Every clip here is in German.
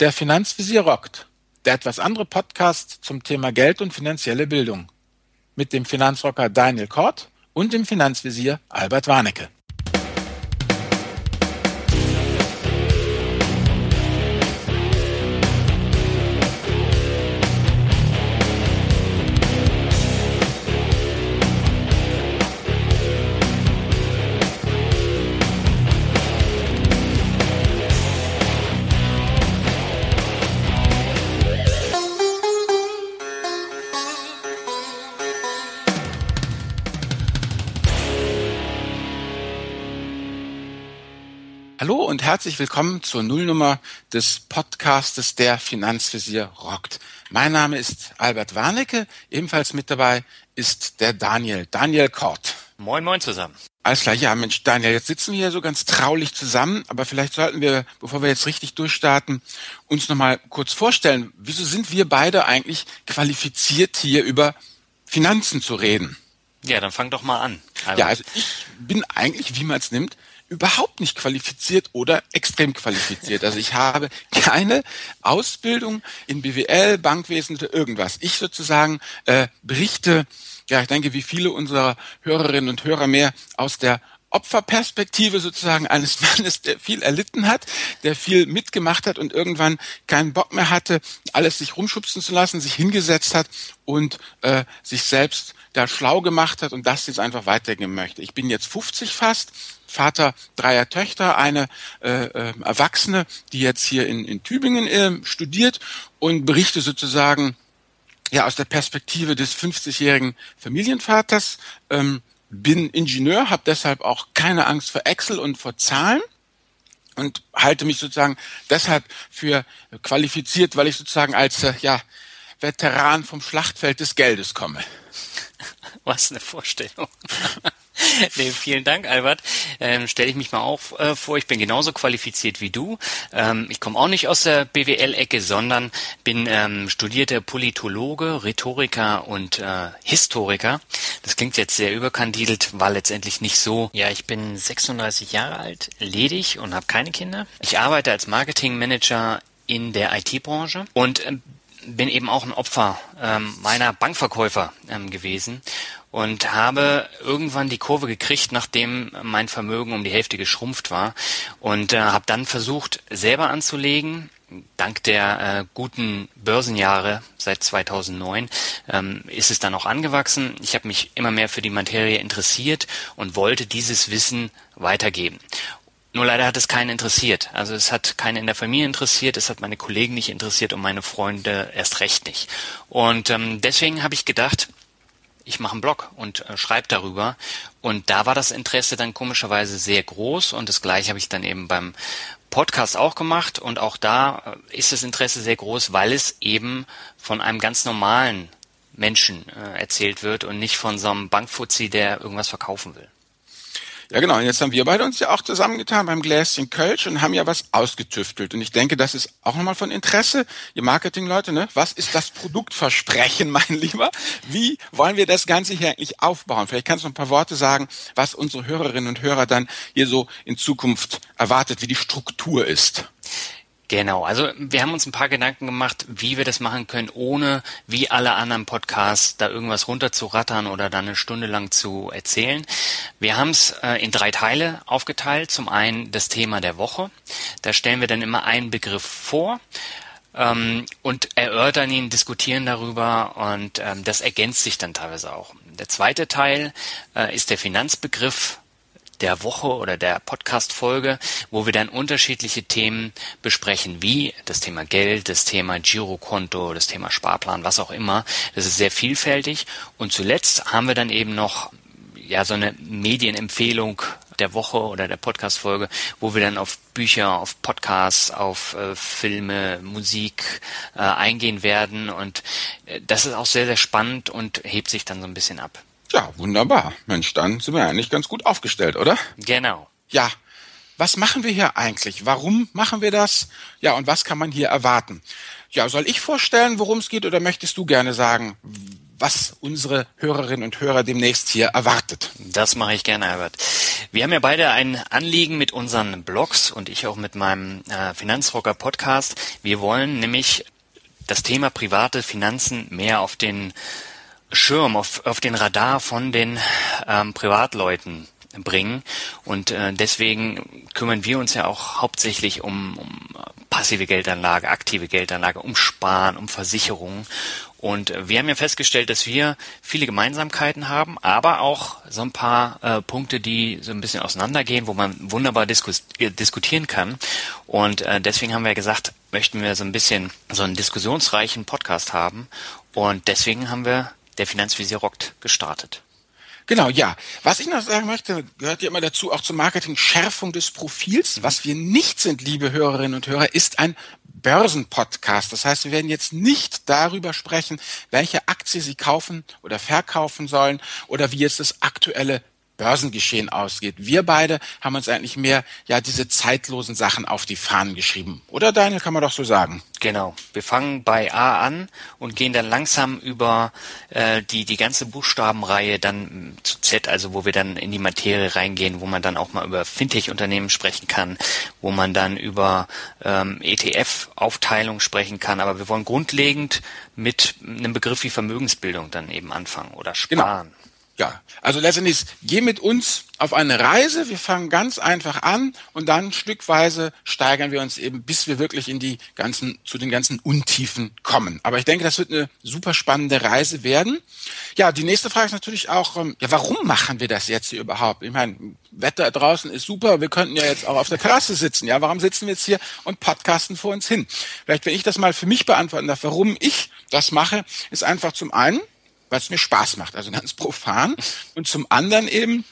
Der Finanzvisier rockt. Der etwas andere Podcast zum Thema Geld und finanzielle Bildung. Mit dem Finanzrocker Daniel Kort und dem Finanzvisier Albert Warnecke. Hallo und herzlich willkommen zur Nullnummer des Podcastes Der Finanzvisier rockt. Mein Name ist Albert Warnecke, ebenfalls mit dabei ist der Daniel, Daniel Kort. Moin, moin zusammen. Alles klar, ja Mensch, Daniel, jetzt sitzen wir hier so ganz traulich zusammen, aber vielleicht sollten wir, bevor wir jetzt richtig durchstarten, uns nochmal kurz vorstellen, wieso sind wir beide eigentlich qualifiziert, hier über Finanzen zu reden? Ja, dann fang doch mal an. Albert. Ja, also ich bin eigentlich, wie man es nimmt, überhaupt nicht qualifiziert oder extrem qualifiziert. Also ich habe keine Ausbildung in BWL, Bankwesen oder irgendwas. Ich sozusagen äh, berichte, ja, ich denke, wie viele unserer Hörerinnen und Hörer mehr aus der Opferperspektive sozusagen eines Mannes, der viel erlitten hat, der viel mitgemacht hat und irgendwann keinen Bock mehr hatte, alles sich rumschubsen zu lassen, sich hingesetzt hat und äh, sich selbst da schlau gemacht hat und das jetzt einfach weitergeben möchte. Ich bin jetzt 50 fast, Vater dreier Töchter, eine äh, äh, Erwachsene, die jetzt hier in, in Tübingen äh, studiert und berichte sozusagen ja aus der Perspektive des 50-jährigen Familienvaters. Ähm, bin Ingenieur, habe deshalb auch keine Angst vor Excel und vor Zahlen und halte mich sozusagen deshalb für qualifiziert, weil ich sozusagen als äh, ja Veteran vom Schlachtfeld des Geldes komme. Was eine Vorstellung. nee, vielen Dank, Albert. Ähm, Stelle ich mich mal auch äh, vor, ich bin genauso qualifiziert wie du. Ähm, ich komme auch nicht aus der BWL-Ecke, sondern bin ähm, studierter Politologe, Rhetoriker und äh, Historiker. Das klingt jetzt sehr überkandidelt, war letztendlich nicht so. Ja, ich bin 36 Jahre alt, ledig und habe keine Kinder. Ich arbeite als Marketingmanager in der IT-Branche und ähm, bin eben auch ein Opfer ähm, meiner Bankverkäufer ähm, gewesen und habe irgendwann die Kurve gekriegt, nachdem mein Vermögen um die Hälfte geschrumpft war und äh, habe dann versucht, selber anzulegen. Dank der äh, guten Börsenjahre seit 2009 ähm, ist es dann auch angewachsen. Ich habe mich immer mehr für die Materie interessiert und wollte dieses Wissen weitergeben. Nur leider hat es keinen interessiert. Also es hat keinen in der Familie interessiert, es hat meine Kollegen nicht interessiert und meine Freunde erst recht nicht. Und ähm, deswegen habe ich gedacht, ich mache einen Blog und äh, schreibe darüber. Und da war das Interesse dann komischerweise sehr groß und das gleiche habe ich dann eben beim Podcast auch gemacht und auch da äh, ist das Interesse sehr groß, weil es eben von einem ganz normalen Menschen äh, erzählt wird und nicht von so einem Bankfuzzi, der irgendwas verkaufen will. Ja, genau. Und jetzt haben wir beide uns ja auch zusammengetan beim Gläschen Kölsch und haben ja was ausgetüftelt. Und ich denke, das ist auch nochmal von Interesse. Ihr Marketingleute, ne? Was ist das Produktversprechen, mein Lieber? Wie wollen wir das Ganze hier eigentlich aufbauen? Vielleicht kannst du ein paar Worte sagen, was unsere Hörerinnen und Hörer dann hier so in Zukunft erwartet, wie die Struktur ist. Genau, also wir haben uns ein paar Gedanken gemacht, wie wir das machen können, ohne wie alle anderen Podcasts da irgendwas runterzurattern oder dann eine Stunde lang zu erzählen. Wir haben es äh, in drei Teile aufgeteilt. Zum einen das Thema der Woche. Da stellen wir dann immer einen Begriff vor ähm, und erörtern ihn, diskutieren darüber und ähm, das ergänzt sich dann teilweise auch. Der zweite Teil äh, ist der Finanzbegriff der Woche oder der Podcast-Folge, wo wir dann unterschiedliche Themen besprechen, wie das Thema Geld, das Thema Girokonto, das Thema Sparplan, was auch immer. Das ist sehr vielfältig. Und zuletzt haben wir dann eben noch ja so eine Medienempfehlung der Woche oder der Podcast-Folge, wo wir dann auf Bücher, auf Podcasts, auf äh, Filme, Musik äh, eingehen werden. Und äh, das ist auch sehr, sehr spannend und hebt sich dann so ein bisschen ab. Ja, wunderbar. Mensch, dann sind wir eigentlich ganz gut aufgestellt, oder? Genau. Ja. Was machen wir hier eigentlich? Warum machen wir das? Ja, und was kann man hier erwarten? Ja, soll ich vorstellen, worum es geht, oder möchtest du gerne sagen, was unsere Hörerinnen und Hörer demnächst hier erwartet. Das mache ich gerne, Albert. Wir haben ja beide ein Anliegen mit unseren Blogs und ich auch mit meinem äh, Finanzrocker Podcast. Wir wollen nämlich das Thema private Finanzen mehr auf den Schirm, auf, auf den Radar von den ähm, Privatleuten bringen. Und äh, deswegen kümmern wir uns ja auch hauptsächlich um, um passive Geldanlage, aktive Geldanlage, um Sparen, um Versicherungen. Und äh, wir haben ja festgestellt, dass wir viele Gemeinsamkeiten haben, aber auch so ein paar äh, Punkte, die so ein bisschen auseinandergehen, wo man wunderbar diskus äh, diskutieren kann. Und äh, deswegen haben wir gesagt, möchten wir so ein bisschen so einen diskussionsreichen Podcast haben. Und deswegen haben wir der Finanzvisier rockt gestartet. Genau, ja. Was ich noch sagen möchte, gehört ja immer dazu, auch zur Marketing Schärfung des Profils. Was wir nicht sind, liebe Hörerinnen und Hörer, ist ein Börsenpodcast. Das heißt, wir werden jetzt nicht darüber sprechen, welche Aktie Sie kaufen oder verkaufen sollen oder wie jetzt das aktuelle Börsengeschehen ausgeht. Wir beide haben uns eigentlich mehr ja diese zeitlosen Sachen auf die Fahnen geschrieben. Oder Daniel, kann man doch so sagen. Genau. Wir fangen bei A an und gehen dann langsam über äh, die die ganze Buchstabenreihe dann zu Z, also wo wir dann in die Materie reingehen, wo man dann auch mal über Fintech-Unternehmen sprechen kann, wo man dann über ähm, ETF-Aufteilung sprechen kann. Aber wir wollen grundlegend mit einem Begriff wie Vermögensbildung dann eben anfangen oder genau. sparen. Genau. Ja, also letztendlich, geh mit uns auf eine Reise. Wir fangen ganz einfach an und dann stückweise steigern wir uns eben, bis wir wirklich in die ganzen, zu den ganzen Untiefen kommen. Aber ich denke, das wird eine super spannende Reise werden. Ja, die nächste Frage ist natürlich auch, ähm, ja, warum machen wir das jetzt hier überhaupt? Ich meine, Wetter draußen ist super, wir könnten ja jetzt auch auf der Terrasse sitzen. Ja, warum sitzen wir jetzt hier und podcasten vor uns hin? Vielleicht, wenn ich das mal für mich beantworten darf, warum ich das mache, ist einfach zum einen, es mir Spaß macht, also ganz profan. Und zum anderen eben,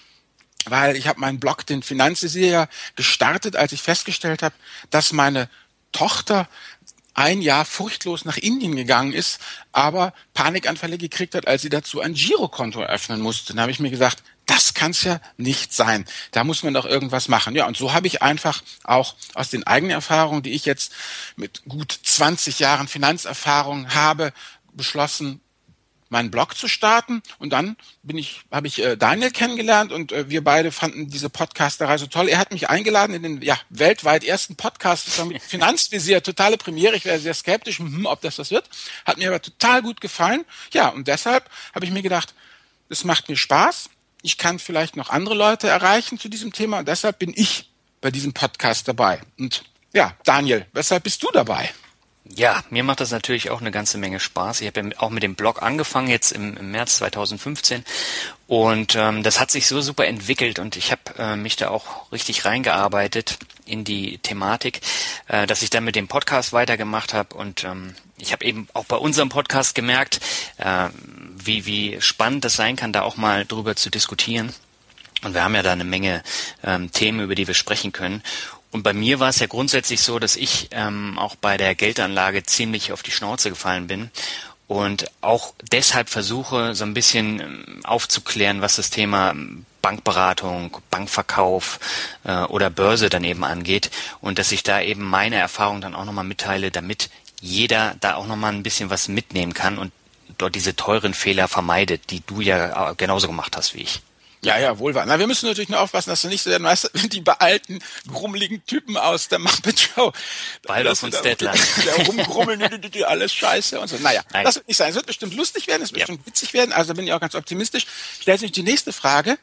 weil ich habe meinen Blog, den Finanzvisier, gestartet, als ich festgestellt habe, dass meine Tochter ein Jahr furchtlos nach Indien gegangen ist, aber Panikanfälle gekriegt hat, als sie dazu ein Girokonto eröffnen musste. Dann habe ich mir gesagt, das kann's ja nicht sein. Da muss man doch irgendwas machen. Ja, und so habe ich einfach auch aus den eigenen Erfahrungen, die ich jetzt mit gut 20 Jahren Finanzerfahrung habe, beschlossen, meinen Blog zu starten und dann bin ich habe ich äh, Daniel kennengelernt und äh, wir beide fanden diese Podcasterei so toll. Er hat mich eingeladen in den ja weltweit ersten Podcast mit Finanzvisier, totale Premiere. Ich wäre sehr skeptisch, hm, ob das was wird. Hat mir aber total gut gefallen. Ja, und deshalb habe ich mir gedacht, es macht mir Spaß. Ich kann vielleicht noch andere Leute erreichen zu diesem Thema und deshalb bin ich bei diesem Podcast dabei. Und ja, Daniel, weshalb bist du dabei? Ja, mir macht das natürlich auch eine ganze Menge Spaß. Ich habe ja auch mit dem Blog angefangen, jetzt im, im März 2015. Und ähm, das hat sich so super entwickelt und ich habe äh, mich da auch richtig reingearbeitet in die Thematik, äh, dass ich dann mit dem Podcast weitergemacht habe. Und ähm, ich habe eben auch bei unserem Podcast gemerkt, äh, wie, wie spannend das sein kann, da auch mal drüber zu diskutieren. Und wir haben ja da eine Menge ähm, Themen, über die wir sprechen können. Und bei mir war es ja grundsätzlich so, dass ich ähm, auch bei der Geldanlage ziemlich auf die Schnauze gefallen bin und auch deshalb versuche, so ein bisschen ähm, aufzuklären, was das Thema ähm, Bankberatung, Bankverkauf äh, oder Börse dann eben angeht und dass ich da eben meine Erfahrung dann auch nochmal mitteile, damit jeder da auch nochmal ein bisschen was mitnehmen kann und dort diese teuren Fehler vermeidet, die du ja äh, genauso gemacht hast wie ich. Ja, ja, wohl wahr. Na, wir müssen natürlich nur aufpassen, dass du nicht so der weißt, die bealten, grummeligen Typen aus der Muppet Show. Baldur's und Stettler. Der rumgrummeln, alles scheiße und so. Naja, Nein. das wird nicht sein. Es wird bestimmt lustig werden, es wird ja. bestimmt witzig werden, also da bin ich auch ganz optimistisch. Stellt sich die nächste Frage.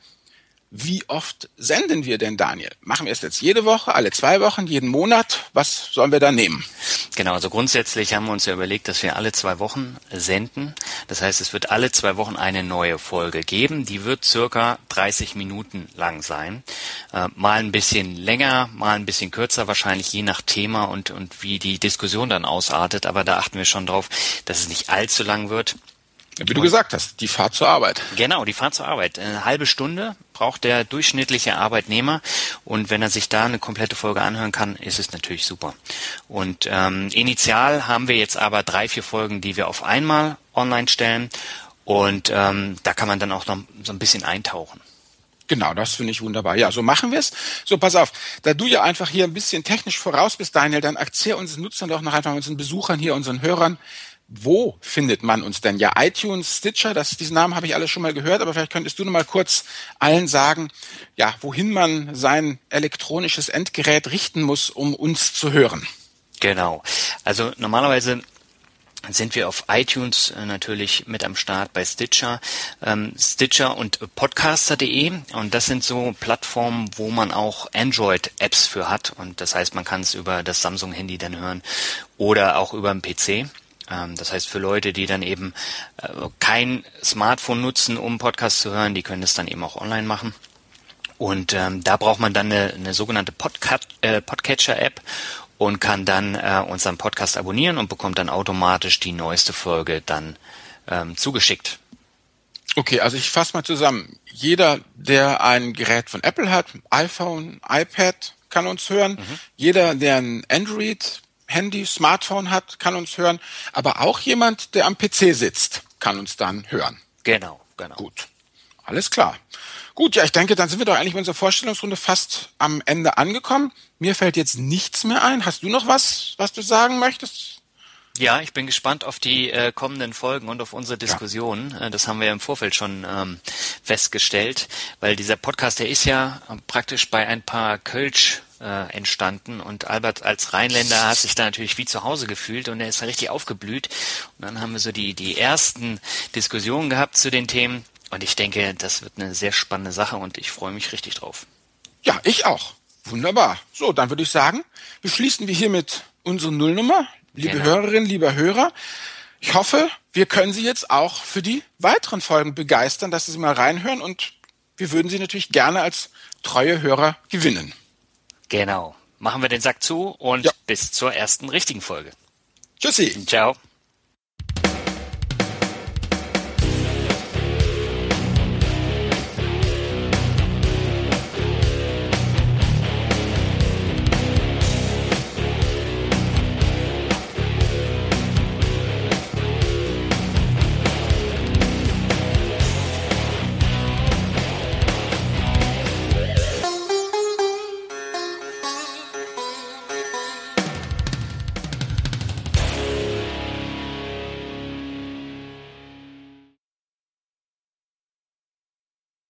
Wie oft senden wir denn, Daniel? Machen wir es jetzt jede Woche, alle zwei Wochen, jeden Monat? Was sollen wir da nehmen? Genau, also grundsätzlich haben wir uns ja überlegt, dass wir alle zwei Wochen senden. Das heißt, es wird alle zwei Wochen eine neue Folge geben. Die wird circa 30 Minuten lang sein. Äh, mal ein bisschen länger, mal ein bisschen kürzer, wahrscheinlich je nach Thema und, und wie die Diskussion dann ausartet. Aber da achten wir schon drauf, dass es nicht allzu lang wird. Wie du gesagt hast, die Fahrt zur Arbeit. Genau, die Fahrt zur Arbeit. Eine halbe Stunde braucht der durchschnittliche Arbeitnehmer und wenn er sich da eine komplette Folge anhören kann, ist es natürlich super. Und ähm, initial haben wir jetzt aber drei, vier Folgen, die wir auf einmal online stellen und ähm, da kann man dann auch noch so ein bisschen eintauchen. Genau, das finde ich wunderbar. Ja, so machen wir es. So, pass auf, da du ja einfach hier ein bisschen technisch voraus bist, Daniel, dann erzähl unseren Nutzern doch noch einfach unseren Besuchern hier, unseren Hörern, wo findet man uns denn? Ja, iTunes, Stitcher, das, diesen Namen habe ich alles schon mal gehört, aber vielleicht könntest du noch mal kurz allen sagen, ja, wohin man sein elektronisches Endgerät richten muss, um uns zu hören. Genau. Also normalerweise sind wir auf iTunes äh, natürlich mit am Start bei Stitcher, ähm, Stitcher und Podcaster.de und das sind so Plattformen, wo man auch Android-Apps für hat und das heißt, man kann es über das Samsung-Handy dann hören oder auch über den PC. Ähm, das heißt, für Leute, die dann eben äh, kein Smartphone nutzen, um Podcast zu hören, die können es dann eben auch online machen. Und ähm, da braucht man dann eine, eine sogenannte Podcat äh, Podcatcher-App und kann dann äh, unseren Podcast abonnieren und bekommt dann automatisch die neueste Folge dann ähm, zugeschickt. Okay, also ich fasse mal zusammen. Jeder, der ein Gerät von Apple hat, iPhone, iPad, kann uns hören. Mhm. Jeder, der ein Android, Handy, Smartphone hat, kann uns hören. Aber auch jemand, der am PC sitzt, kann uns dann hören. Genau, genau. Gut. Alles klar. Gut, ja, ich denke, dann sind wir doch eigentlich mit unserer Vorstellungsrunde fast am Ende angekommen. Mir fällt jetzt nichts mehr ein. Hast du noch was, was du sagen möchtest? Ja, ich bin gespannt auf die äh, kommenden Folgen und auf unsere Diskussionen. Ja. Äh, das haben wir im Vorfeld schon ähm, festgestellt, weil dieser Podcast, der ist ja praktisch bei ein paar Kölsch äh, entstanden und Albert als Rheinländer hat sich da natürlich wie zu Hause gefühlt und er ist da richtig aufgeblüht. Und dann haben wir so die, die ersten Diskussionen gehabt zu den Themen und ich denke, das wird eine sehr spannende Sache und ich freue mich richtig drauf. Ja, ich auch. Wunderbar. So, dann würde ich sagen, beschließen wir hiermit unsere Nullnummer. Liebe genau. Hörerinnen, lieber Hörer, ich hoffe, wir können Sie jetzt auch für die weiteren Folgen begeistern, dass Sie mal reinhören und wir würden Sie natürlich gerne als treue Hörer gewinnen. Genau. Machen wir den Sack zu und ja. bis zur ersten richtigen Folge. Tschüssi. Ciao.